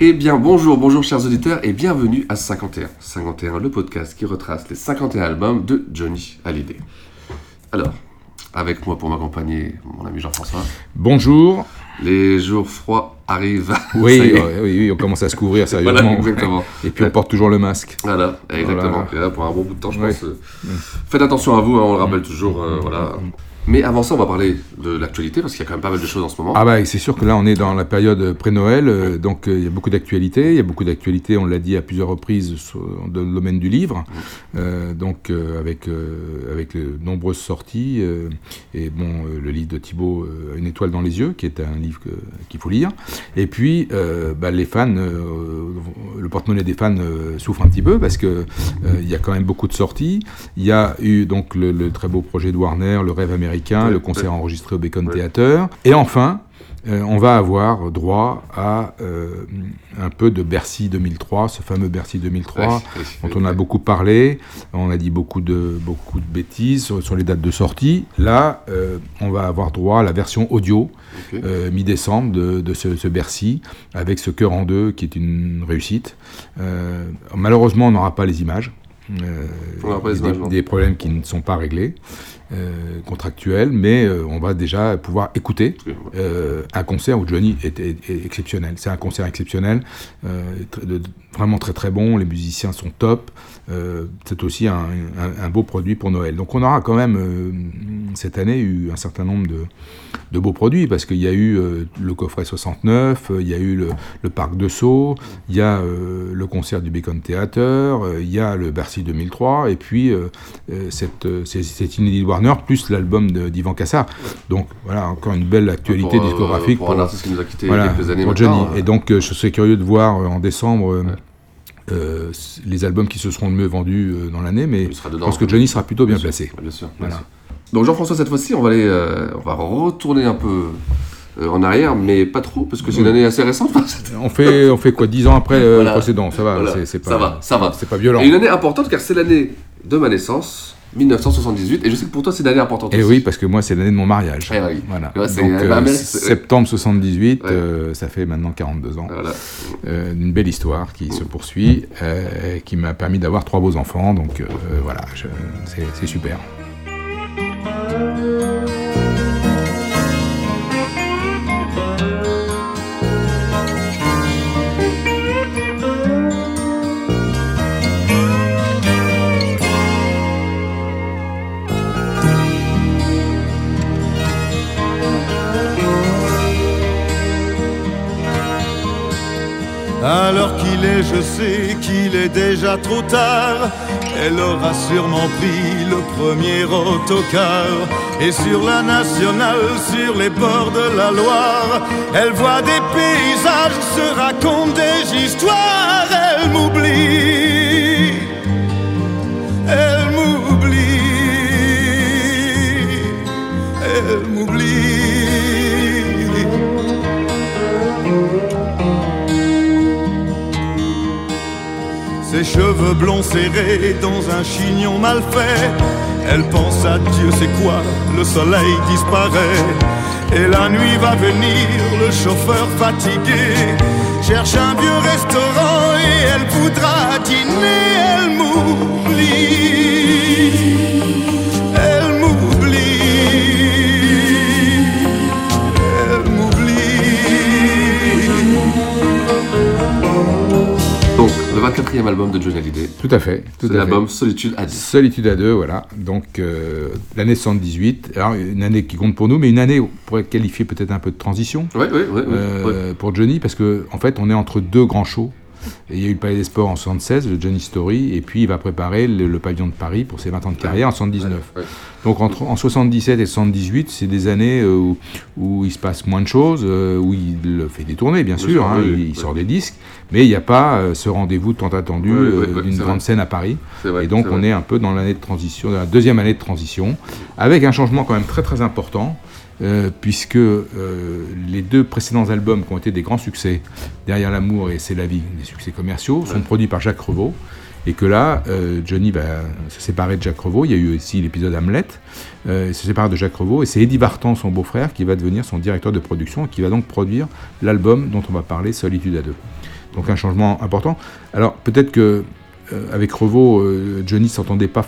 Eh bien bonjour, bonjour chers auditeurs et bienvenue à 51. 51, le podcast qui retrace les 51 albums de Johnny Hallyday. Alors, avec moi pour m'accompagner, mon ami Jean-François. Bonjour. Les jours froids arrivent. Oui, oui, oui, on commence à se couvrir sérieusement. Voilà, exactement. Et puis on porte toujours le masque. Voilà, exactement. Voilà. Et là, pour un bon bout de temps, je pense. Euh, faites attention à vous, hein, on le rappelle toujours. Euh, voilà. Mais avant ça, on va parler de l'actualité, parce qu'il y a quand même pas mal de choses en ce moment. Ah bah c'est sûr que là, on est dans la période pré-Noël, euh, donc euh, il y a beaucoup d'actualités. Il y a beaucoup d'actualités, on l'a dit à plusieurs reprises, sur, dans le domaine du livre. Euh, donc avec, avec de nombreuses sorties. et bon, le livre de Thibault, Une étoile dans les yeux, qui est un livre qu'il faut lire. Et puis, bah, les fans, le porte-monnaie des fans souffre un petit peu, parce qu'il il y a quand même beaucoup de sorties. Il y a eu donc le, le très beau projet de Warner, Le rêve américain américain, le concert enregistré au Bacon. Theater. Et enfin, euh, on va avoir droit à euh, un peu de Bercy 2003, ce fameux Bercy 2003 dont on a beaucoup parlé. On a dit beaucoup de, beaucoup de bêtises sur, sur les dates de sortie. Là, euh, on va avoir droit à la version audio okay. mi-décembre de, de ce, ce, Bercy avec ce cœur en deux qui est une réussite. malheureusement, on n'aura pas les images. Euh, des, des, problèmes qui ne sont pas réglés, euh, contractuels, mais euh, on va déjà pouvoir écouter euh, un concert où Johnny est, est, est exceptionnel. C'est un concert exceptionnel, de, vraiment très très bon, les musiciens sont top, c'est aussi un, un, un, beau produit pour Noël. Donc on aura quand même cette année eu un certain nombre de, de beaux produits, parce qu'il y a eu le coffret 69, il y a eu le, le parc de Sceaux, il y a le concert du Bacon Theater, il y a le Bercy 2003, et puis cette, cette inédit Warner, plus l'album d'Ivan Kassar. Donc voilà, encore une belle actualité pour, discographique. Pour, pour, un artiste qui nous a quitté voilà, quelques années pour Johnny. Et donc euh, je serais curieux de voir euh, en décembre... Ouais. Euh, les albums qui se seront le mieux vendus euh, dans l'année, mais je pense que Johnny sera plutôt bien, bien placé. Sûr, bien sûr. Bien voilà. sûr. Donc Jean-François, cette fois-ci, on va aller, euh, on va retourner un peu euh, en arrière, mais pas trop, parce que c'est une année assez récente. on, fait, on fait quoi 10 ans après euh, voilà. le précédent, ça va, voilà. c'est pas, ça va, ça va. C'est pas violent. Et une année importante, car c'est l'année de ma naissance. 1978 et je sais que pour toi c'est l'année importante et aussi. oui parce que moi c'est l'année de mon mariage eh oui. voilà donc euh, septembre 78 ouais. euh, ça fait maintenant 42 ans voilà. euh, une belle histoire qui se poursuit qui m'a permis d'avoir trois beaux enfants donc voilà c'est super sais qu'il est déjà trop tard. Elle aura sûrement pris le premier autocar. Et sur la nationale, sur les bords de la Loire, elle voit des paysages, se raconte des histoires. Elle m'oublie. Ses cheveux blonds serrés dans un chignon mal fait. Elle pense à Dieu, c'est quoi Le soleil disparaît. Et la nuit va venir, le chauffeur fatigué cherche un vieux restaurant et elle voudra dîner. Elle m'oublie. Le 24e album de Johnny Hallyday. Tout à fait. C'est l'album Solitude à deux. Solitude à deux, voilà. Donc euh, l'année 78, alors une année qui compte pour nous, mais une année, on pourrait qualifier peut-être un peu de transition. Oui, oui, oui. Pour Johnny, parce qu'en en fait, on est entre deux grands shows. Et il y a eu le Palais des Sports en 76, le Johnny Story, et puis il va préparer le, le Pavillon de Paris pour ses 20 ans de carrière en 79. Ouais, ouais. Donc entre, en 77 et 78, c'est des années euh, où, où il se passe moins de choses, euh, où il fait des tournées bien sûr, hein, il, sort des disques, mais il n'y a pas euh, ce rendez-vous tant attendu d'une grande vrai. scène à Paris. Vrai, et donc on est un peu dans l'année de transition, dans la deuxième année de transition, avec un changement quand même très très important. Euh, puisque euh, les deux précédents albums qui ont été des grands succès, Derrière l'amour et C'est la vie, des succès commerciaux, sont produits par Jacques Revaux, et que là, euh, Johnny va se séparer de Jacques Revaux. Il y a eu aussi l'épisode Hamlet. Il se sépare de Jacques Revaux et c'est Eddie Vartan, son beau-frère, qui va devenir son directeur de production et qui va donc produire l'album dont on va parler, Solitude à deux. Donc un changement important. Alors peut-être que avec Revaux, Johnny s'entendait pas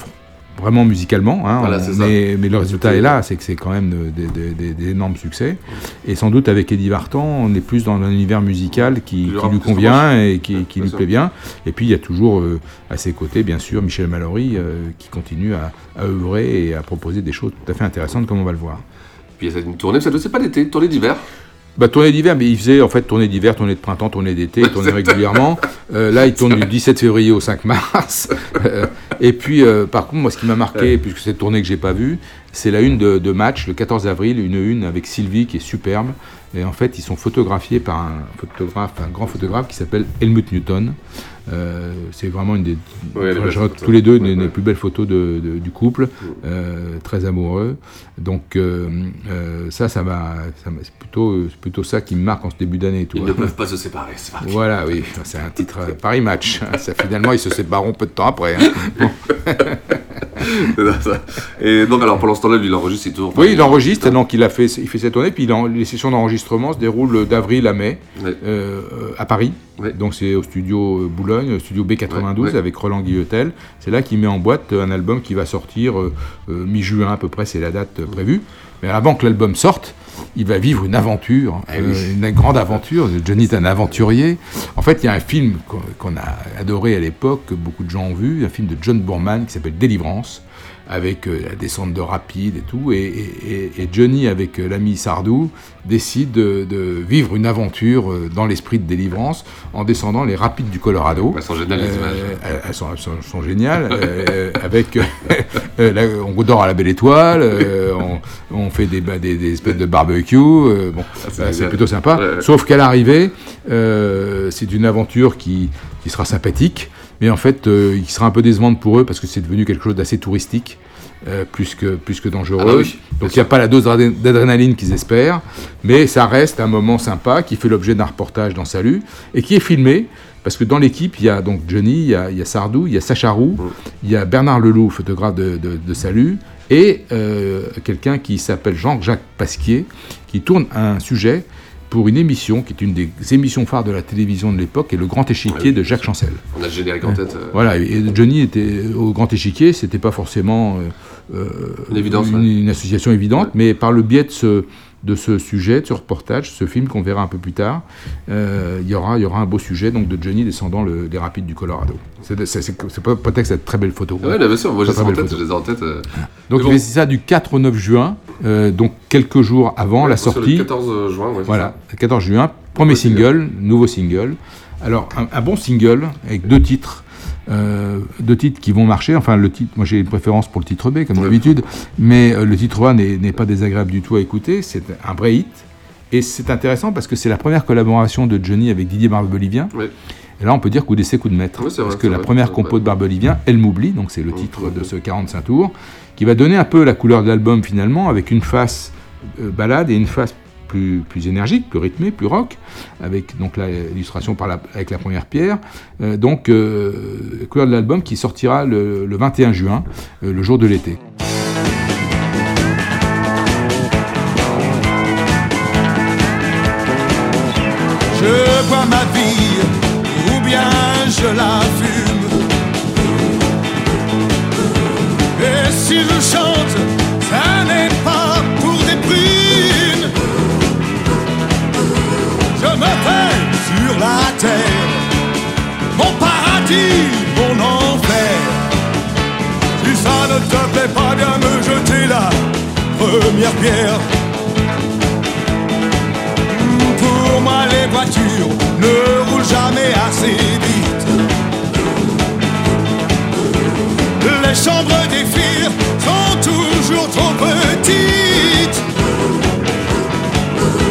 vraiment musicalement, hein, Voilà, on- mais, mais le résultat est là, c'est que c'est quand même de- des- énormes succès. Et sans doute avec Eddie Vartan, on est plus dans un univers musical qui, lui convient et qui, lui sûr. plaît bien. Et puis il y a toujours euh, à ses côtés, bien sûr, Michel Mallory euh, qui continue à, à œuvrer et à proposer des choses tout à fait intéressantes, comme on va le voir. Puis il y a une tournée, ça ne c'est pas d'été, tournée d'hiver. Bah, tournée d'hiver, mais il faisait en fait tournée d'hiver, tournée de printemps, tournée d'été, il tournait régulièrement. Euh, là, il tourne du 17 février au 5 mars. Euh, et puis, euh, par contre, moi, ce qui m'a marqué, puisque c'est une tournée que j'ai pas vue, c'est la une de, de match, le 14 avril, une une avec Sylvie qui est superbe. Et en fait, ils sont photographiés par un photographe, un grand photographe qui s'appelle Helmut Newton. Euh, c'est vraiment une des, Ouais, je photos. tous les deux, une Ouais, des plus belles photos de- de- du couple, euh, très amoureux. Donc euh, ça, ça m'a, c'est plutôt, c'est plutôt ça qui me marque en ce début d'année. Ils ne peuvent pas se séparer, c'est marqué. Voilà, oui, c'est un titre Paris Match. Ça, finalement, ils se sépareront peu de temps après. hein. Bon. Et donc, alors, pendant ce temps-là, lui, il enregistre, tourne. Oui, il enregistre, donc il, a fait, il fait cette tournée, puis il en- les sessions d'enregistrement se déroulent d'avril à mai Ouais. euh, à Paris. Ouais. Donc c'est au studio euh, Boulogne, au studio B92 Ouais, avec Roland Guillotel. C'est là qu'il met en boîte un album qui va sortir euh, euh, mi-juin à peu près, c'est la date euh, prévue. Mais avant que l'album sorte, il va vivre une aventure, Eh euh, oui. une grande aventure. Johnny est un aventurier. En fait, il y a un film qu'on qu'on a adoré à l'époque, que beaucoup de gens ont vu, un film de John Boorman qui s'appelle Délivrance, avec euh, la descente de rapide et tout. Et, et- et- et Johnny, avec euh, l'ami Sardou, décide de, de vivre une aventure euh, dans l'esprit de délivrance en descendant les rapides du Colorado. Elles sont géniales, les images. elles, elles sont, elles sont- sont géniales. euh, avec, euh, là, on dort à la belle étoile, on, on fait des, ba- des, des espèces de barbecue. bon, Ah, c'est génial. plutôt sympa. Ouais. Sauf qu'à l'arrivée, c'est une aventure qui, qui sera sympathique, mais en fait, euh, qui sera un peu décevante pour eux parce que c'est devenu quelque chose d'assez touristique. euh, plus, que, plus que dangereux. Ah bah oui, Donc il n'y a pas la dose d'adré- d'adrénaline qu'ils espèrent, mais ça reste un moment sympa qui fait l'objet d'un reportage dans Salut et qui est filmé. Parce que dans l'équipe, il y a donc Johnny, il y a, il y a Sardou, il y a Sacha Roux, il y a Bernard Leloup, photographe de, de- de Salut, et euh, quelqu'un qui s'appelle Jean-Jacques Pasquier, qui tourne un sujet pour une émission qui est une des émissions phares de la télévision de l'époque, et le Grand Échiquier Ah oui, de Jacques Chancel. On a le générique en tête. euh, Voilà, et Johnny était au Grand Échiquier, c'était pas forcément euh, euh, une association évidente, mais par le biais de ce, de ce sujet, de ce reportage, ce film qu'on verra un peu plus tard, euh, il y aura, il y aura un beau sujet donc de Johnny descendant le- les rapides du Colorado. C'est c'est- c'est- c'est à de très belles photos. Ouais, bien sûr, moi j'ai ça en belle tête, photo. en tête. euh, Donc mais il fait ça du 4 au 9 juin, euh, donc quelques jours avant ouais, la sortie. Le 14 juin, ouais, c'est Voilà, le 14 juin, premier single. single, nouveau single. Alors, un, un bon single avec deux titres, euh, deux titres qui vont marcher. Enfin, le titre, moi j'ai une préférence pour le titre B, comme Ouais. d'habitude, mais euh, le titre A n'est pas désagréable du tout à écouter. C'est un vrai hit. Et c'est intéressant parce que c'est la première collaboration de Johnny avec Didier Barbelivien. Ouais. Et là, on peut dire coup d'essai, coup de maître. Vrai, parce que la vrai, première compo de Barbelivien, Elle m'oublie, donc c'est le titre de ce 45 tours, qui va donner un peu la couleur de l'album finalement, avec une face euh, balade et une face plus, plus énergique, plus rythmée, plus rock, avec donc l'illustration avec la première pierre. Euh, donc, euh, couleur de l'album qui sortira le, le 21 juin, euh, le jour de l'été. Je bois ma vie ou bien je la fume. Et si je chante, ne te plaît pas, bien me jeter la première pierre. Pour moi, les voitures ne roulent jamais assez vite. Les chambres des filles sont toujours trop petites.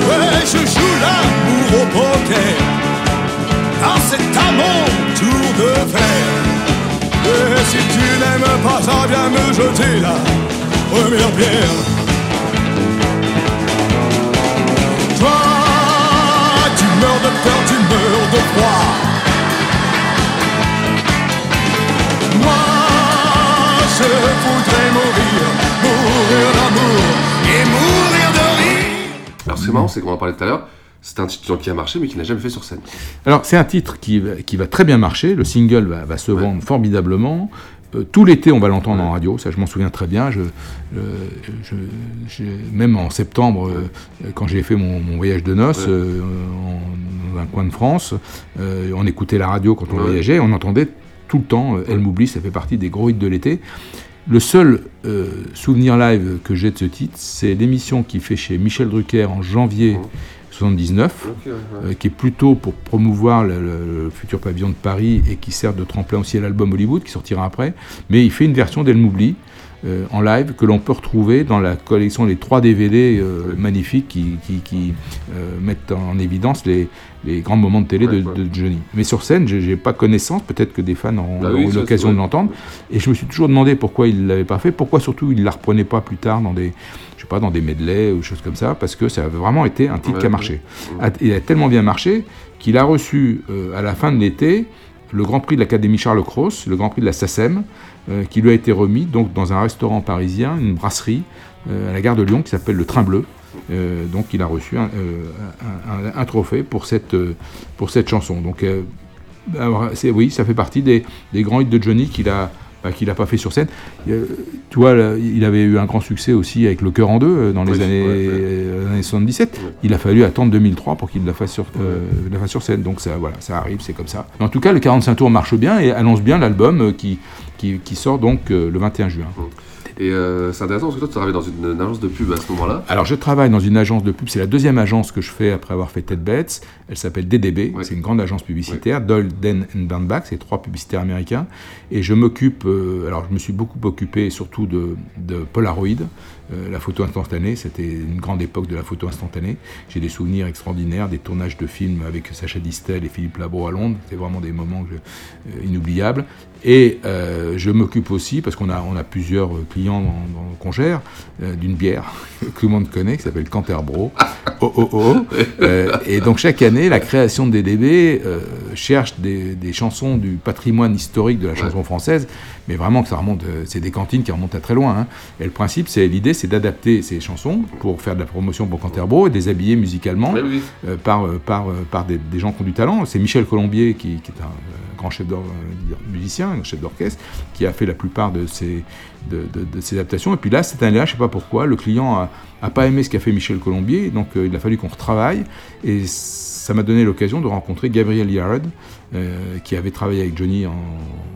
Ouais, je joue l'amour au poker. Dans cet amour tour de. Si tu n'aimes pas ça, viens me jeter la première pierre. Toi, tu meurs de peur, tu meurs de froid. Moi, je voudrais mourir, mourir d'amour et mourir de rire. Alors c'est marrant, c'est qu'on en parlait tout à l'heure. C'est un titre qui a marché, mais qui n'a jamais fait sur scène. Alors, c'est un titre qui, va- qui va très bien marcher. Le single va, va se vendre formidablement. Euh, tout l'été, on va l'entendre en radio. Ça, je m'en souviens très bien. Je, je- j'ai- même en septembre, euh, quand j'ai fait mon, mon voyage de noces Ouais. euh, en- dans un coin de France, on écoutait la radio quand on voyageait. On entendait tout le temps Elle m'oublie. Ça fait partie des gros hits de l'été. Le seul souvenir live que j'ai de ce titre, c'est l'émission qu'il fait chez Michel Drucker en janvier 79, Ok, ouais, ouais. euh, qui est plutôt pour promouvoir le, le- le futur pavillon de Paris et qui sert de tremplin aussi à l'album Hollywood qui sortira après. Mais il fait une version d'Elle m'oublie euh, en live que l'on peut retrouver dans la collection les trois DVD euh, magnifiques qui, qui- qui, euh, mettent en évidence les, les grands moments de télé de, de Johnny. Mais sur scène, je n'ai pas connaissance, peut-être que des fans auront, Bah oui, eu l'occasion de l'entendre. Et je me suis toujours demandé pourquoi il ne l'avait pas fait, pourquoi surtout il ne la reprenait pas plus tard dans des, je sais pas, dans des medleys ou des choses comme ça, parce que ça a vraiment été un titre Ouais, qui a marché. Il a tellement bien marché qu'il a reçu à la fin de l'été le Grand Prix de l'Académie Charles Cros, le Grand Prix de la SACEM, qui lui a été remis donc dans un restaurant parisien, une brasserie euh, à la gare de Lyon qui s'appelle le Train Bleu. Euh, donc il a reçu un, euh, un- un- un trophée pour cette, euh, pour cette chanson. Donc euh, oui, ça fait partie des, des grands hits de Johnny qu'il a bah, qu'il n'a pas fait sur scène. Euh, tu vois, là, il avait eu un grand succès aussi avec Le Cœur en deux euh, dans les Oui, années, ouais, ouais. euh, années 77. Il a fallu attendre 2003 pour qu'il la fasse sur, euh, la fasse sur scène. Donc ça, voilà, ça arrive, c'est comme ça. Mais en tout cas, le 45 tours marche bien et annonce bien l'album euh, qui, qui, qui sort donc euh, le 21 juin. Et euh, c'est intéressant parce que toi, tu travailles dans une, une agence de pub à ce moment-là. Alors, je travaille dans une agence de pub. C'est la deuxième agence que je fais après avoir fait Ted Bates. Elle s'appelle DDB. C'est une grande agence publicitaire. Doyle, Den and Bernbach. C'est trois publicitaires américains. Et je m'occupe. euh, alors, je me suis beaucoup occupé surtout de, de Polaroid. Euh, la photo instantanée, c'était une grande époque de la photo instantanée. J'ai des souvenirs extraordinaires, des tournages de films avec Sacha Distel et Philippe Labro à Londres. C'était vraiment des moments que je- inoubliables. Et euh, je m'occupe aussi, parce qu'on a, on a plusieurs euh, clients qu'on gère, euh, d'une bière que tout le monde connaît, qui s'appelle Canterbro. Oh, oh, oh. Euh, et donc chaque année, la création de DDB cherche des, des chansons du patrimoine historique de la chanson française, mais vraiment que ça remonte, c'est des cantines qui remontent à très loin. hein. Et le principe, c'est l'idée, c'est d'adapter ces chansons pour faire de la promotion pour Canterbro et de les habiller musicalement Oui, oui. par, par, par des, des gens qui ont du talent. C'est Michel Colombier, qui, qui est un chef euh, musicien, un chef d'orchestre, qui a fait la plupart de ces adaptations. Et puis là, cette année-là, je ne sais pas pourquoi, le client a, a pas aimé ce qu'a fait Michel Colombier, donc euh, il a fallu qu'on retravaille. Et ça m'a donné l'occasion de rencontrer Gabriel Yared, euh, qui avait travaillé avec Johnny en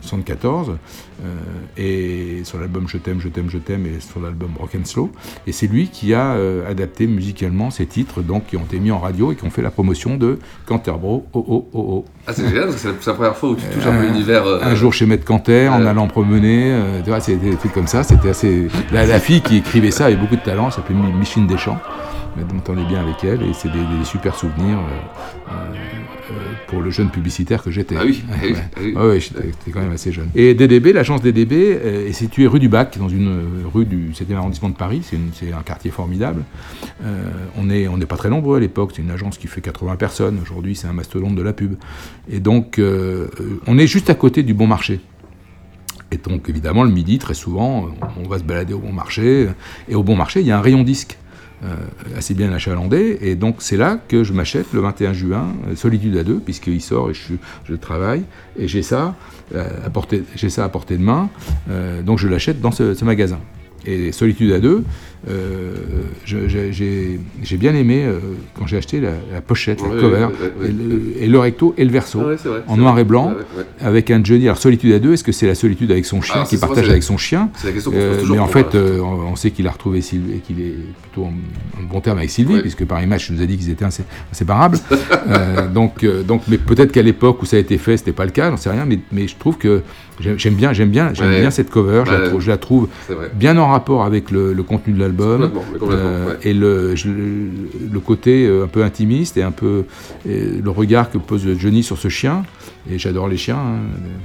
74, euh, et sur l'album Je t'aime, je t'aime, je t'aime, et sur l'album Rock and Slow. Et c'est lui qui a euh, adapté musicalement ces titres, donc qui ont été mis en radio et qui ont fait la promotion de Canterbro, oh oh oh oh. Ah, c'est génial, parce que c'est la, c'est première fois où tu touches un peu l'univers. euh, Un jour chez Maître Canter, en allant promener, euh, tu vois, c'était des trucs comme ça, c'était assez... La, la fille qui écrivait ça avait beaucoup de talent, elle s'appelait Mi- Micheline Deschamps, je m'entendais bien avec elle, et c'est des, des super souvenirs euh, euh, pour le jeune publicitaire que j'étais. Ah oui, ah oui, Ouais. ah oui. Ouais, ouais, j'étais quand même assez jeune. Et DDB, l'agence DDB, euh, située rue du Bac, dans une euh, rue du 7e arrondissement de Paris, c'est un quartier formidable. Euh, on n'est on pas très nombreux à l'époque, c'est une agence qui fait 80 personnes, aujourd'hui c'est un mastodonte de la pub. Et donc, euh, on est juste à côté du bon marché. Et donc, évidemment, le midi, très souvent, on va se balader au bon marché. Et au bon marché, il y a un rayon disque assez bien achalandé. Et donc, c'est là que je m'achète le 21 juin euh, Solitude à deux, puisqu'il sort et je, je travaille. Et j'ai ça, euh, à portée- j'ai ça à portée de main. Euh, donc, je l'achète dans ce, magasin. Et Solitude à deux, euh, j'ai- j'ai bien aimé euh, quand j'ai acheté la, la pochette, Ouais, le cover, ouais, et, le, recto et le verso, Ah vrai, en noir et blanc, ouais. avec un Johnny. Alors Solitude à deux, est-ce que c'est la solitude avec son chien qu'il ça, partage avec son chien c'est la question qu'on se pose Euh, toujours Mais en fait, euh, on, sait qu'il a retrouvé Sylvie et qu'il est plutôt en, en bon terme avec Sylvie, puisque par image, il nous a dit qu'ils étaient insé- inséparables. Euh, donc, euh, donc, mais peut-être qu'à l'époque où ça a été fait, c'était pas le cas, j'en sais rien. Mais, mais je trouve que j'aime bien, j'aime bien, j'aime Ouais. bien cette cover. Je, la, trouve- je la bien en rapport avec le, le contenu de l'album Complètement, ouais. et le, je- le côté euh, un peu intimiste et un peu et le regard que pose Johnny sur ce chien. Et j'adore les chiens, hein,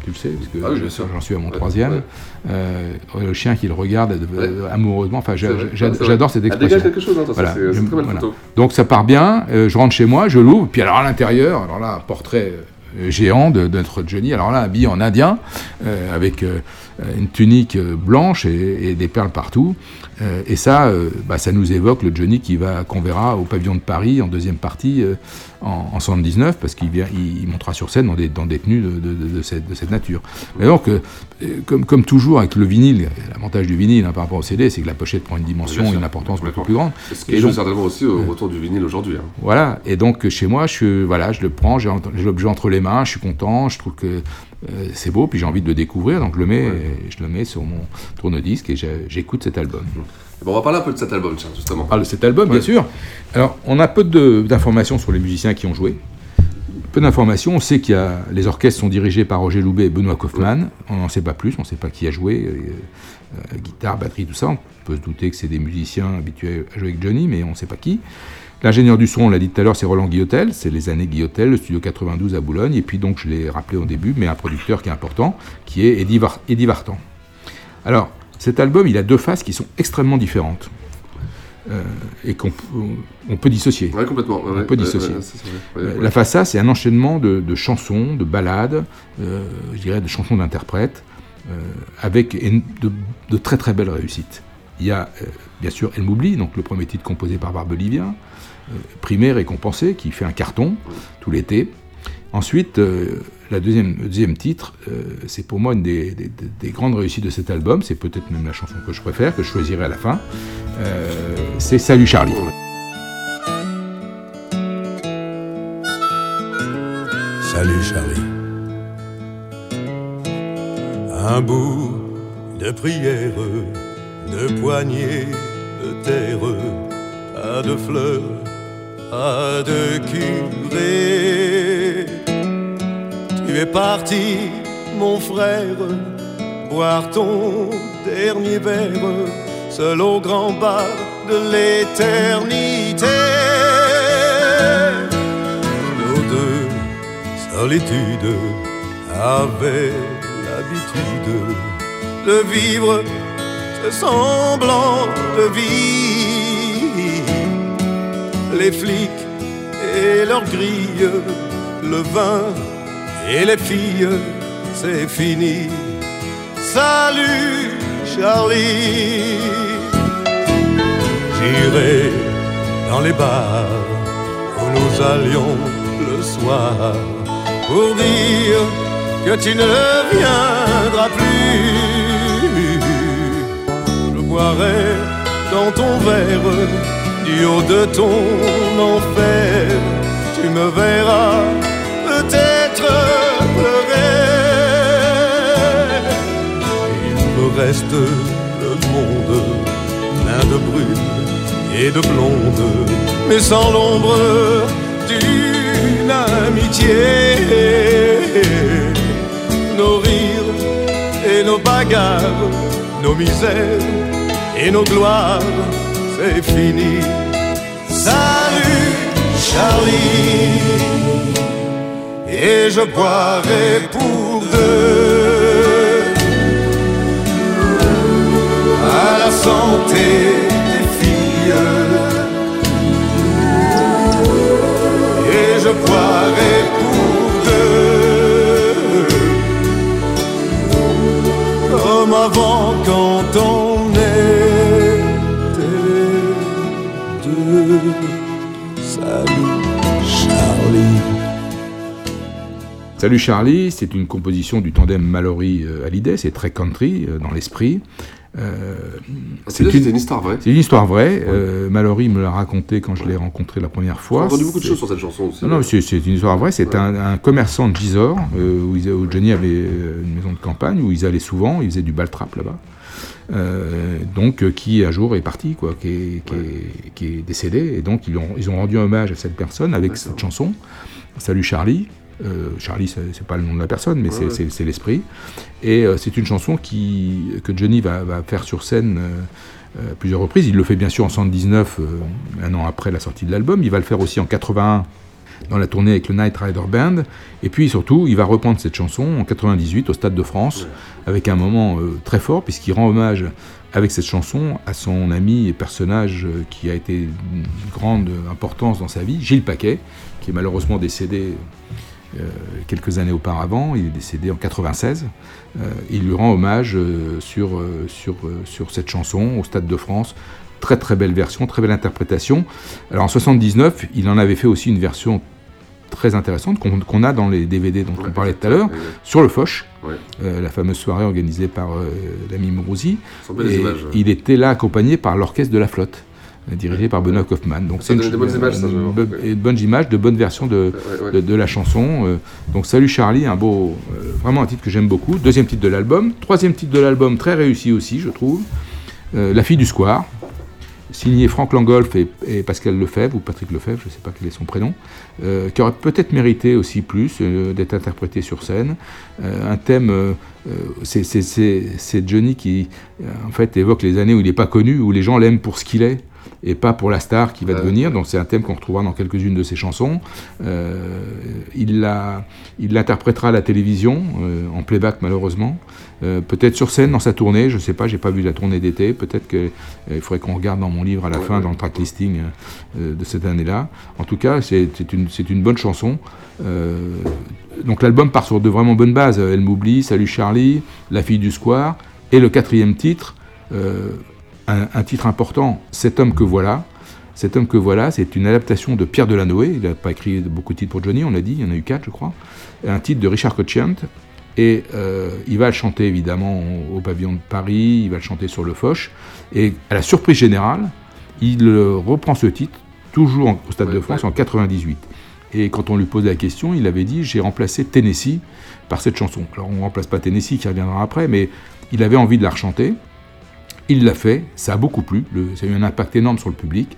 tu le sais, parce que Ah oui, j'en suis à mon Ouais, troisième. ouais. Euh, le chien qui le regarde euh, amoureusement. Enfin, j'adore cette expression. quelque chose, hein, c'est- J'aime- très belle photo. Donc ça part bien. euh, je rentre chez moi, je l'ouvre. Puis alors à l'intérieur, alors là, un portrait euh, géant de, de notre Johnny. Alors là, habillé en indien, euh, avec euh, une tunique euh, blanche et, et des perles partout. Euh, et ça, euh, bah, ça nous évoque le Johnny qui va qu'on verra au pavillon de Paris en deuxième partie euh, en, en 79, parce qu'il vient, il, il montera sur scène dans des, dans des tenues de, de- de- de cette, de cette nature. Mais donc, euh, euh, comme, comme toujours avec le vinyle, l'avantage du vinyle hein, par rapport au CD, c'est que la pochette prend une dimension, sûr, une importance beaucoup plus grande. Ce qui Et joue certainement aussi au retour du vinyle aujourd'hui. hein. voilà, et donc chez moi, je, voilà, je le prends, j'ai l'objet entre les mains, je suis content, je trouve que euh, c'est beau, puis j'ai envie de le découvrir, donc je le mets, je le mets sur mon tourne-disque et j'écoute cet album. Bon, on va parler un peu de cet album, tiens, justement. Parle de cet album, Ouais. bien sûr. Alors, on a peu d'informations sur les musiciens qui ont joué. Peu d'informations. On sait a les orchestres sont dirigés par Roger Loubet et Benoît Kaufmann. On n'en sait pas plus. On ne sait pas qui a joué, euh, euh, guitare, batterie, tout ça. On peut se douter que c'est des musiciens habitués à jouer avec Johnny, mais on ne sait pas qui. L'ingénieur du son, on l'a dit tout à l'heure, c'est Roland Guillotel. C'est les années Guillotel, le studio 92 à Boulogne. Et puis donc, je l'ai rappelé au début, mais un producteur qui est important, qui est Eddie, Var- Eddie Vartan. Alors, cet album, il a deux faces qui sont extrêmement différentes. Euh, et qu'on peut- on peut dissocier. Ouais, complètement. ouais, on peut dissocier. ouais. La face A, c'est un enchaînement de, de chansons, de ballades, euh, je dirais de chansons d'interprètes, euh, avec de, de très très belles réussites. Il y a bien sûr Elle m'oublie, donc le premier titre composé par Barbelivien, euh, primé, récompensé, qui fait un carton tout l'été. Ensuite, euh, la deuxième, le deuxième titre, euh, c'est pour moi une des, des- des- des grandes réussites de cet album, c'est peut-être même la chanson que je préfère, que je choisirai à la fin, Euh, c'est Salut Charlie. Salut Charlie. Un bout de prière, de poignée de terre, pas de fleurs, pas de curé. Tu es parti, mon frère, boire ton dernier verre, seul au grand bar de l'éternité. Nos deux solitudes avaient l'habitude de vivre ce semblant de vie. Les flics et leurs grilles, le vin et les filles, c'est fini. Salut Charlie, j'irai dans les bars où nous allions le soir pour dire que tu ne viendras plus. Je boirai dans ton verre du haut de ton enfer. Tu me verras peut-être Il me reste le monde plein de brume et de blonde, mais sans l'ombre d'une amitié. Nos rires et nos bagarres, nos misères et nos gloires, c'est fini. Salut Charlie, et je boirai pour deux à la santé des filles. Et je boirai pour deux comme avant quand on était deux. Salut Charlie, c'est une composition du tandem Mallory euh, Hallyday, c'est très country euh, dans l'esprit. Euh, c'est une, histoire vraie. C'est une histoire vraie. Euh, Mallory me l'a raconté quand je l'ai rencontré la première fois. J'ai entendu beaucoup de choses sur cette chanson aussi. Non, non c'est une histoire vraie. C'est un, commerçant de Gisors, euh, où, où, Johnny avait une maison de campagne, où ils allaient souvent, ils faisaient du baltrap là-bas. Donc qui un jour est parti, quoi, qui est, qui, est, qui est, décédé, et donc ils ont, ils ont rendu hommage à cette personne avec cette chanson, Salut Charlie, euh, Charlie, c'est pas le nom de la personne, mais c'est l'esprit. Et euh, c'est une chanson qui, que Johnny va, faire sur scène euh, plusieurs reprises. Il le fait bien sûr en 79, un an après la sortie de l'album. Il va le faire aussi en 81 dans la tournée avec le Night Rider Band. Et puis surtout, il va reprendre cette chanson en 98 au Stade de France, avec un moment très fort, puisqu'il rend hommage avec cette chanson à son ami et personnage qui a été une grande importance dans sa vie, Gilles Paquet, qui est malheureusement décédé euh, quelques années auparavant, il est décédé en 96. Euh, il lui rend hommage euh, sur, sur, sur cette chanson au Stade de France. Très très belle version, très belle interprétation. Alors en 79, il en avait fait aussi une version très intéressante qu'on a dans les DVD dont on parlait tout à l'heure, sur le Foch, la fameuse soirée organisée par l'ami Mourouzi. Il était là accompagné par l'orchestre de la flotte dirigé par Benoît Kaufmann. Donc c'est une, de bonnes images, ça, de bonnes images, de bonnes versions de, de, la chanson. Euh. donc Salut Charlie, un beau, euh, vraiment un titre que j'aime beaucoup. Deuxième titre de l'album, troisième titre de l'album, très réussi aussi, je trouve. Euh, la fille du square, signé Franck Langolf et, Pascal Lefebvre, ou Patrick Lefebvre, je ne sais pas quel est son prénom, qui aurait peut-être mérité aussi plus d'être interprété sur scène. un thème, c'est Johnny qui en fait évoque les années où il n'est pas connu, où les gens l'aiment pour ce qu'il est et pas pour la star qui va devenir. Donc c'est un thème qu'on retrouvera dans quelques-unes de ses chansons. Euh, il l'interprétera à la télévision, euh, en playback malheureusement. Euh, peut-être sur scène dans sa tournée, je ne sais pas, j'ai pas vu la tournée d'été. Peut-être qu'il faudrait qu'on regarde dans mon livre à la fin, dans le track listing de cette année-là. En tout cas, c'est une, une, bonne chanson. donc l'album part sur de vraiment bonnes bases. Elle m'oublie, Salut Charlie, La fille du square. Et le quatrième titre, un, titre important, Cet homme que voilà. Cet homme que voilà, c'est une adaptation de Pierre Delanoë. Il n'a pas écrit beaucoup de titres pour Johnny, on l'a dit, il y en a eu quatre, je crois. Un titre de Richard Cochiant. Et euh, il va le chanter évidemment au, pavillon de Paris, il va le chanter sur le Foch. Et à la surprise générale, il reprend ce titre, toujours au Stade de France, en 98. Et quand on lui pose la question, il avait dit J'ai remplacé Tennessee par cette chanson. Alors on ne remplace pas Tennessee qui reviendra après, mais il avait envie de la rechanter. Il l'a fait, ça a beaucoup plu, ça a eu un impact énorme sur le public.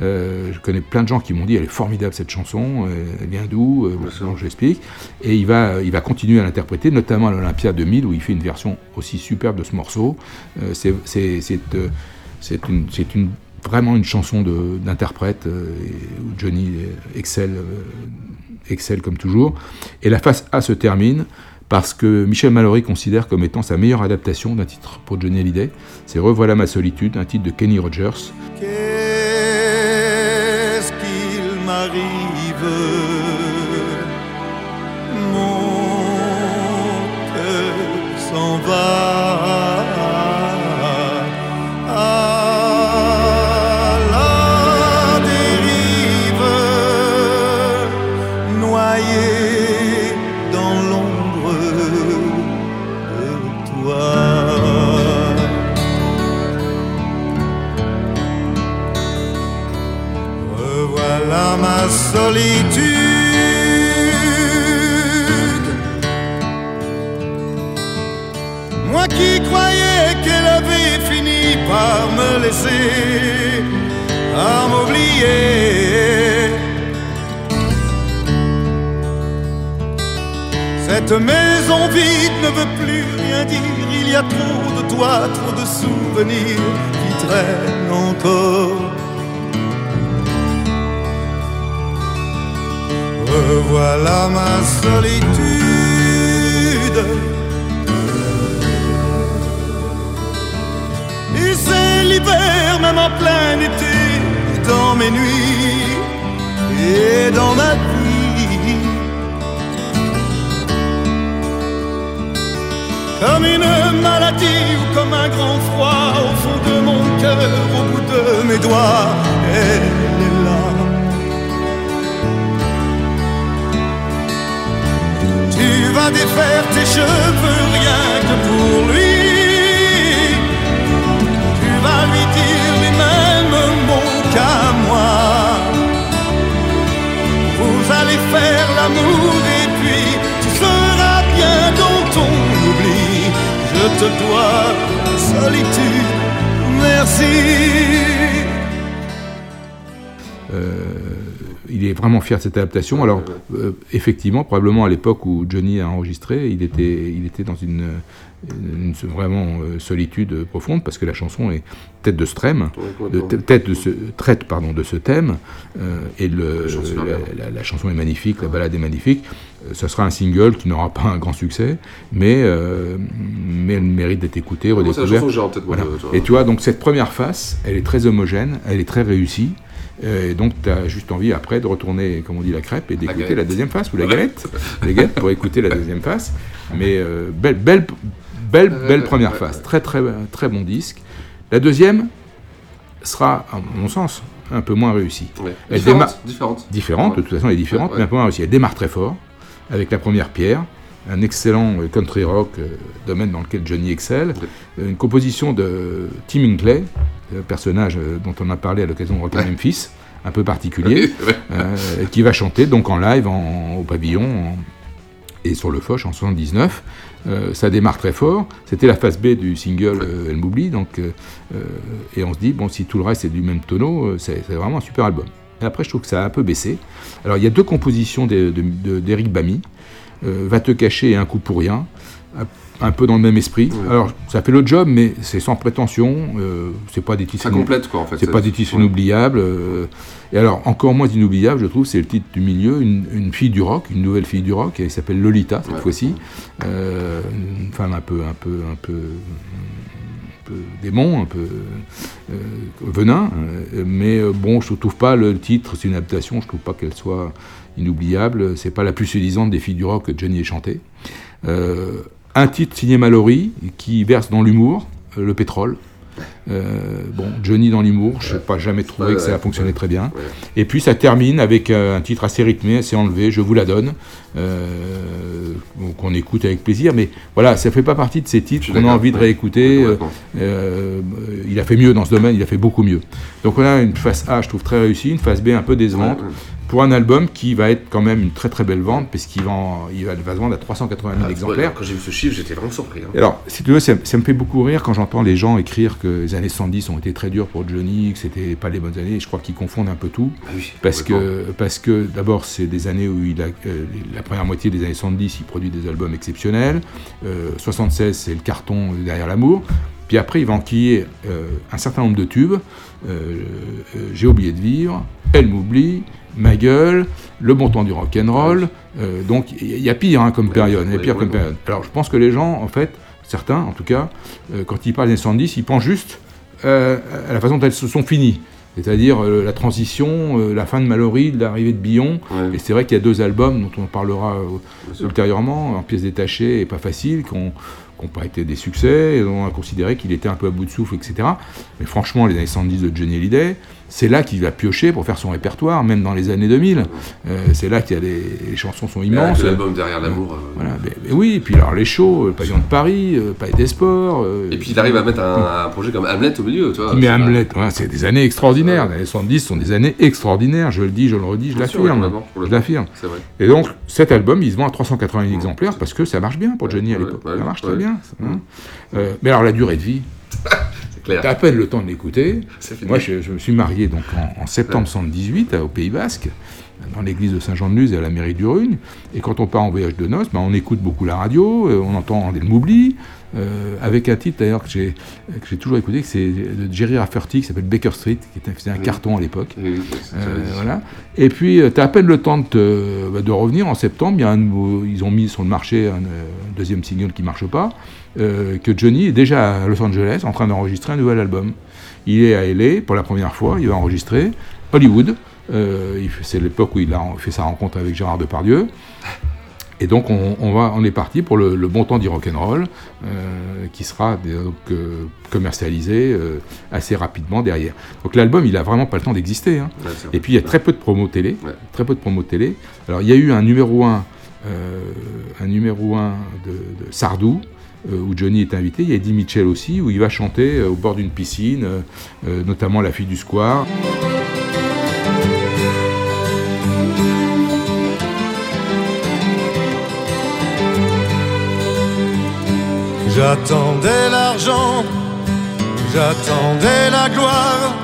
Euh, je connais plein de gens qui m'ont dit elle est formidable cette chanson, euh, elle vient d'où, euh, je l'explique. Et il va, il va continuer à l'interpréter, notamment à l'Olympia 2000 où il fait une version aussi superbe de ce morceau. c'est une, une, vraiment une chanson d'interprète où Johnny excelle, excelle comme toujours. Et la face A se termine parce que Michel Mallory considère comme étant sa meilleure adaptation d'un titre pour Johnny Hallyday. C'est Revoilà ma solitude, un titre de Kenny Rogers. Solitude. Moi qui croyais qu'elle avait fini par me laisser, à m'oublier. Cette maison vide ne veut plus rien dire, il y a trop de toi, trop de souvenirs qui traînent encore. Revoilà ma solitude. Et c'est l'hiver, même en plein été, dans mes nuits et dans ma vie. Comme une maladie ou comme un grand froid au fond de mon cœur, au bout de mes doigts, va défaire tes cheveux rien que pour lui. Tu vas lui dire les mêmes mots qu'à moi. Vous allez faire l'amour et puis tu seras bien dans ton oubli. Je te dois solitude, merci. Euh il est vraiment fier de cette adaptation. Alors, euh, effectivement, probablement à l'époque où Johnny a enregistré, il était, il était dans une, une vraiment euh, solitude profonde parce que la chanson est tête de ce thème, de, tête de ce, traite pardon, de ce thème, euh, et le, la, la, la, chanson est magnifique, la balade est magnifique. Ce sera un single qui n'aura pas un grand succès, mais, mais elle mérite d'être écoutée, redécouverte. Voilà. Et tu vois, donc cette première face, elle est très homogène, elle est très réussie. Euh, et donc, tu as juste envie après de retourner, comme on dit, la crêpe et d'écouter la, la, deuxième face, ou la galette, la galette pour écouter la deuxième face. Mais euh, belle, belle, belle, belle première face, très, très, très bon disque. La deuxième sera, à mon sens, un peu moins réussie. Ouais. Elle différente, démarre, différente. Différente, de toute façon, elle est différente, mais un peu moins réussie. Elle démarre très fort, avec la première pierre, un excellent country rock, euh, domaine dans lequel Johnny excelle, une composition de Tim Hinckley, le personnage euh, dont on a parlé à l'occasion de Rock ouais. Memphis, un peu particulier, ouais. euh, qui va chanter donc en live en, au pavillon en, et sur le Foch en 79. Euh, ça démarre très fort. C'était la phase B du single euh, Elle m'oublie, donc et on se dit bon si tout le reste est du même tonneau, c'est vraiment un super album. Et après je trouve que ça a un peu baissé. Alors il y a deux compositions d'Eric Bamy. Euh, va te cacher et un coup pour rien, un peu dans le même esprit. Ouais. Alors, ça fait le job, mais c'est sans prétention. Euh, c'est pas des titres. Ça complète quoi en fait. C'est pas des titres ouais. inoubliables. Euh, et alors, encore moins inoubliable, je trouve, c'est le titre du milieu, une, une, fille du rock, une nouvelle fille du rock, elle s'appelle Lolita cette ouais. fois-ci, euh, une femme un peu, un peu, un peu, un peu démon, un peu venin. mais bon, je trouve pas le titre, c'est une adaptation, je trouve pas qu'elle soit inoubliable. C'est pas la plus séduisante des filles du rock que Johnny ait chanté. Euh, un titre signé Mallory qui verse dans l'humour, euh, le pétrole. Euh, bon, Johnny dans l'humour, je n'ai pas jamais trouvé que ça a fonctionné très bien. Et puis ça termine avec un titre assez rythmé, assez enlevé, Je vous la donne, euh, qu'on écoute avec plaisir. Mais voilà, ça fait pas partie de ces titres qu'on a envie de réécouter. Euh, il a fait mieux dans ce domaine, il a fait beaucoup mieux. Donc on a une face A, je trouve très réussie, une face B un peu décevante pour un album qui va être quand même une très très belle vente, puisqu'il va, il va, va se vendre à 380 000 ah, exemplaires. Quand j'ai vu ce chiffre, j'étais vraiment surpris. Hein. Alors, si tu veux, ça, ça, me fait beaucoup rire quand j'entends les gens écrire que les années 110 ont été très dures pour Johnny, que c'était pas les bonnes années. Je crois qu'ils confondent un peu tout. Ah oui, parce, que, parce que d'abord, c'est des années où il a, euh, la première moitié des années 70, il produit des albums exceptionnels. Euh, 76, c'est le carton derrière l'amour. Puis après, il va enquiller euh, un certain nombre de tubes. Euh, J'ai oublié de vivre, Elle m'oublie, Ma gueule, Le bon temps du rock'n'roll. Euh, donc il y a pire hein, comme période. Il y a pire comme période. Alors je pense que les gens, en fait, certains en tout cas, euh, quand ils parlent des 70, ils pensent juste euh, à la façon dont elles se sont finies. C'est-à-dire la transition, la fin de Mallory, l'arrivée de Billon. Et c'est vrai qu'il y a deux albums dont on parlera ultérieurement, en pièces détachées et pas facile, qui n'ont pas été des succès, et on a considéré qu'il était un peu à bout de souffle, etc. Mais franchement, les années 70 de Johnny Hallyday, c'est là qu'il va piocher pour faire son répertoire, même dans les années 2000. Euh, c'est là qu'il y a des les chansons sont immenses. L'album derrière l'amour. Euh, voilà, mais, mais oui, et puis alors les shows, le pavillon de Paris, euh, Palais des Sports. et puis il arrive à mettre un, un, projet comme Hamlet au milieu, tu vois. Mais Hamlet, ouais, c'est des années extraordinaires. Les années 70 sont des années extraordinaires. Je le dis, je le redis, je l'affirme. Je l'affirme. Et donc cet album, il se vend à 380 000 exemplaires parce que ça marche bien pour Johnny à l'époque. Ça marche très bien. Hein. Euh, mais alors la durée de vie, t'as à peine le temps de l'écouter. Moi, je, je, me suis marié donc en, en septembre 78 au Pays Basque, dans l'église de Saint-Jean-de-Luz et à la mairie du Rhône. Et quand on part en voyage de noces, ben, on écoute beaucoup la radio, euh, on entend Elle m'oublie, euh, avec un titre d'ailleurs que j'ai toujours écouté, que c'est de Jerry Rafferty, qui s'appelle Baker Street, qui était, faisait un carton à l'époque. Euh, voilà. Et puis, euh, tu as à peine le temps de, te, bah, de revenir en septembre. Il y a un nouveau, ils ont mis sur le marché un, un deuxième single qui marche pas, euh, que Johnny est déjà à Los Angeles en train d'enregistrer un nouvel album. Il est à LA pour la première fois, il va enregistrer Hollywood. Euh, c'est l'époque où il a fait sa rencontre avec Gérard Depardieu. Et donc on, on, va, on est parti pour le, le bon temps du rock'n'roll, euh, qui sera donc, euh, commercialisé euh, assez rapidement derrière. Donc l'album, il a vraiment pas le temps d'exister. Hein. Ouais, Et puis il y a très peu de promos télé, ouais. très peu de promos télé. Alors il y a eu un numéro 1, un numéro 1 de, de Sardou, euh, où Johnny est invité, il y a Eddie Mitchell aussi, où il va chanter euh, au bord d'une piscine, euh, notamment La fille du square. J'attendais l'argent, j'attendais la gloire.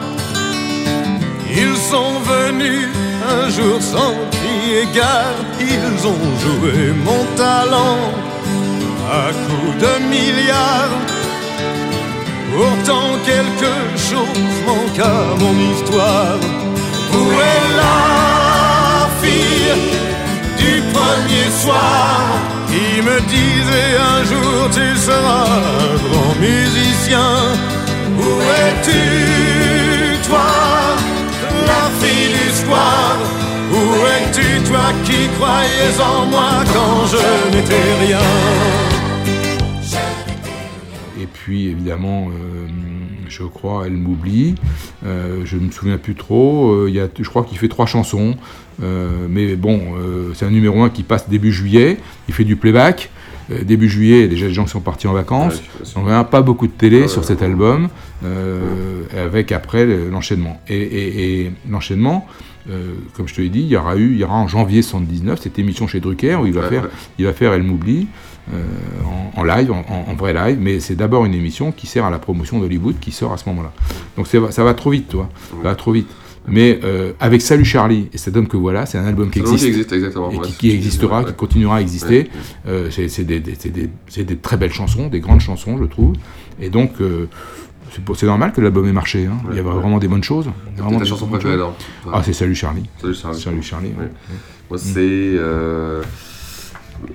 Ils sont venus un jour sans crier gare, ils ont joué mon talent à coups de milliards. Pourtant quelque chose manque à mon histoire. Où est la fille du premier soir qui me disait un jour tu seras un grand musicien Où es-tu toi, la fille du soir Où es-tu toi qui croyais en moi quand je n'étais rien? Puis évidemment, euh, je crois, elle m'oublie. Euh, je ne me souviens plus trop. Euh, il y a, je crois qu'il fait trois chansons. Mais bon, c'est un numéro 1 qui passe début juillet. Il fait du playback. Euh, début juillet, il y a déjà des gens qui sont partis en vacances. Donc, il n'y a pas beaucoup de télé sur cet album, euh, avec après le- l'enchaînement. Et, et- et l'enchaînement, euh, comme je te l'ai dit, il y aura eu, il y aura en janvier 79 cette émission chez Drucker où il va Ouais, faire, ouais. il va faire Elle m'oublie euh, en, en live, en, vrai live, mais c'est d'abord une émission qui sert à la promotion d'Hollywood qui sort à ce moment-là. Donc ça va trop vite, toi, ça va trop vite. Mais euh, avec Salut Charlie et cet homme que voilà, c'est un album qui existe, qui existe, exactement, et qui, qui existera, qui continuera à exister. C'est des, des- c'est des- c'est des très belles chansons, des grandes chansons, je trouve. Et donc, c'est normal que l'album ait marché. hein. Il y avait vraiment des bonnes choses. Vraiment ta chanson préférée, alors Ah, c'est Salut Charlie. Salut Charlie. Salut Charlie. Ouais. Moi, c'est. euh,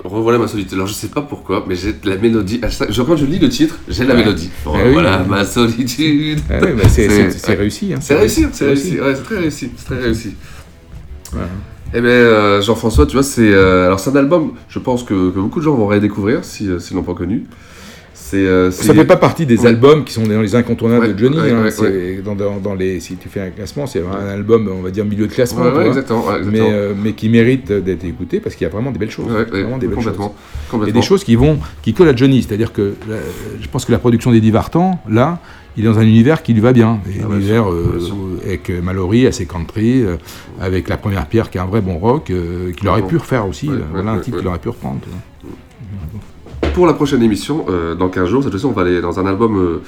Revoilà ma solitude. Alors, je sais pas pourquoi, mais j'ai la mélodie. je- Quand je lis le titre, j'ai la mélodie. Oui, Revoilà ma solitude. Ah bah, c'est- réussi, hein, C'est réussi, c'est réussi. c'est très réussi. C'est très réussi. Eh bien, euh, Jean-François, tu vois, c'est euh, alors c'est un album, je pense que, que beaucoup de gens vont redécouvrir si, euh, s'ils l'ont pas connu. Euh, Ça fait pas partie des albums qui sont dans les incontournables Ouais, de Johnny. ouais, hein. ouais. Dans, dans- dans les, si tu fais un classement, c'est un album, on va dire, milieu de classement. Exactement, ouais, exactement. Mais, euh, mais qui mérite d'être écouté parce qu'il y a vraiment des belles choses. Vraiment des belles complètement, choses. Et des choses qui vont, qui collent à Johnny. C'est-à-dire que là, je pense que la production d'Eddie Vartan, là, il est dans un univers qui lui va bien. Ah un univers euh, où- avec euh, Mallory, assez country, euh, avec La Première Pierre qui est un vrai bon rock, euh, qu'il aurait pu refaire aussi. Euh, voilà un titre qu'il aurait pu reprendre. Pour la prochaine émission, euh, dans 15 jours, cette fois-ci, on va aller dans un album euh,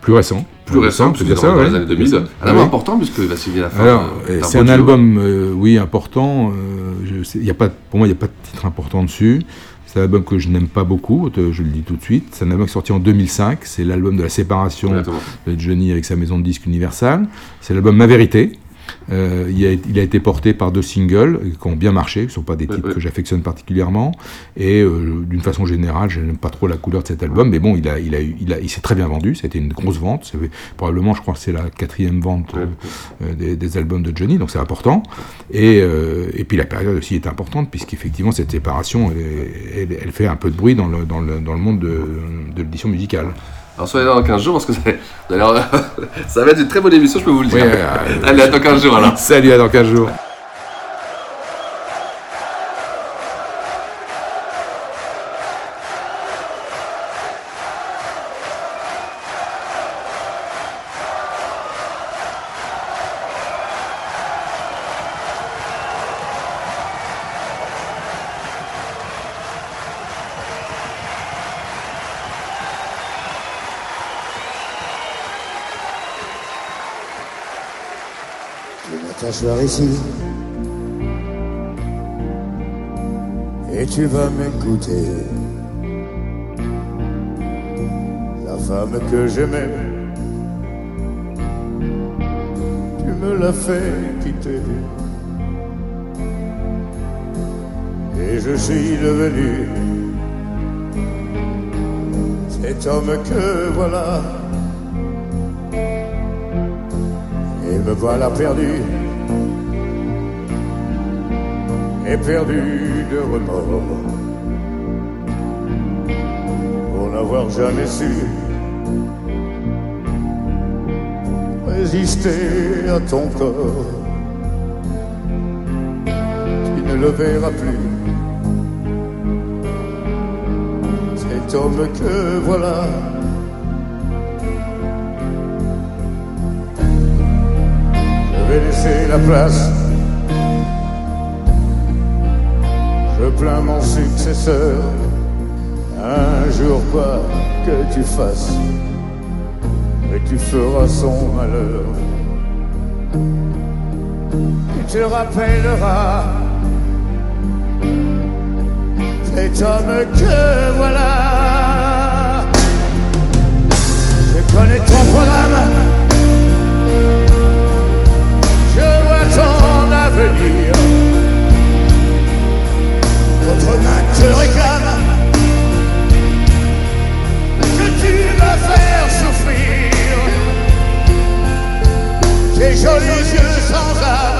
Plus récent. plus récent, dire dans, dans les années 2000. Un album oui. important, puisqu'il va signer la fin. Alors, euh, d'un c'est beau un duo. album, euh, oui, important. euh, je sais- il y a pas, pour moi, il n'y a pas de titre important dessus. C'est un album que je n'aime pas beaucoup, te- je le dis tout de suite. C'est un album qui est sorti en 2005. C'est l'album de la séparation Exactement. de Johnny avec sa maison de disques Universal. C'est l'album Ma Vérité. Euh, il, a, il a été porté par deux singles qui ont bien marché, qui ne sont pas des Ouais, titres ouais. que j'affectionne particulièrement. Et euh, d'une façon générale, je n'aime pas trop la couleur de cet album, mais bon, il, a, il, a eu- il, a- il s'est très bien vendu. Été une grosse vente. Ça fait- probablement, je crois que c'est la quatrième vente euh, des, des albums de Johnny, donc c'est important. Et, et puis la période aussi est importante, puisqu'effectivement, cette séparation, elle, est- elle- elle fait un peu de bruit dans le, dans le, dans le monde de, de l'édition musicale. Alors soyez là dans 15 jours parce que ça, va être une très bonne émission, je peux vous le dire. Oui, euh, Allez, à dans 15 jours alors. Salut, à dans 15 jours. T'asseoir ici et tu vas m'écouter. La femme que j'aimais, tu me l'as fait quitter. Et je suis devenu cet homme que voilà. Et me voilà perdu, et perdu de remords, pour n'avoir jamais su résister à ton corps. Tu ne le verras plus, cet homme que voilà. Je vais laisser la place. je plains mon successeur. Un jour pas que tu fasses, mais tu feras son malheur. Tu te rappelleras cet homme que voilà. Je connais ton programme, je vois ton avenir votre main te réclame que tu vas faire souffrir. tes jolis yeux sans âme.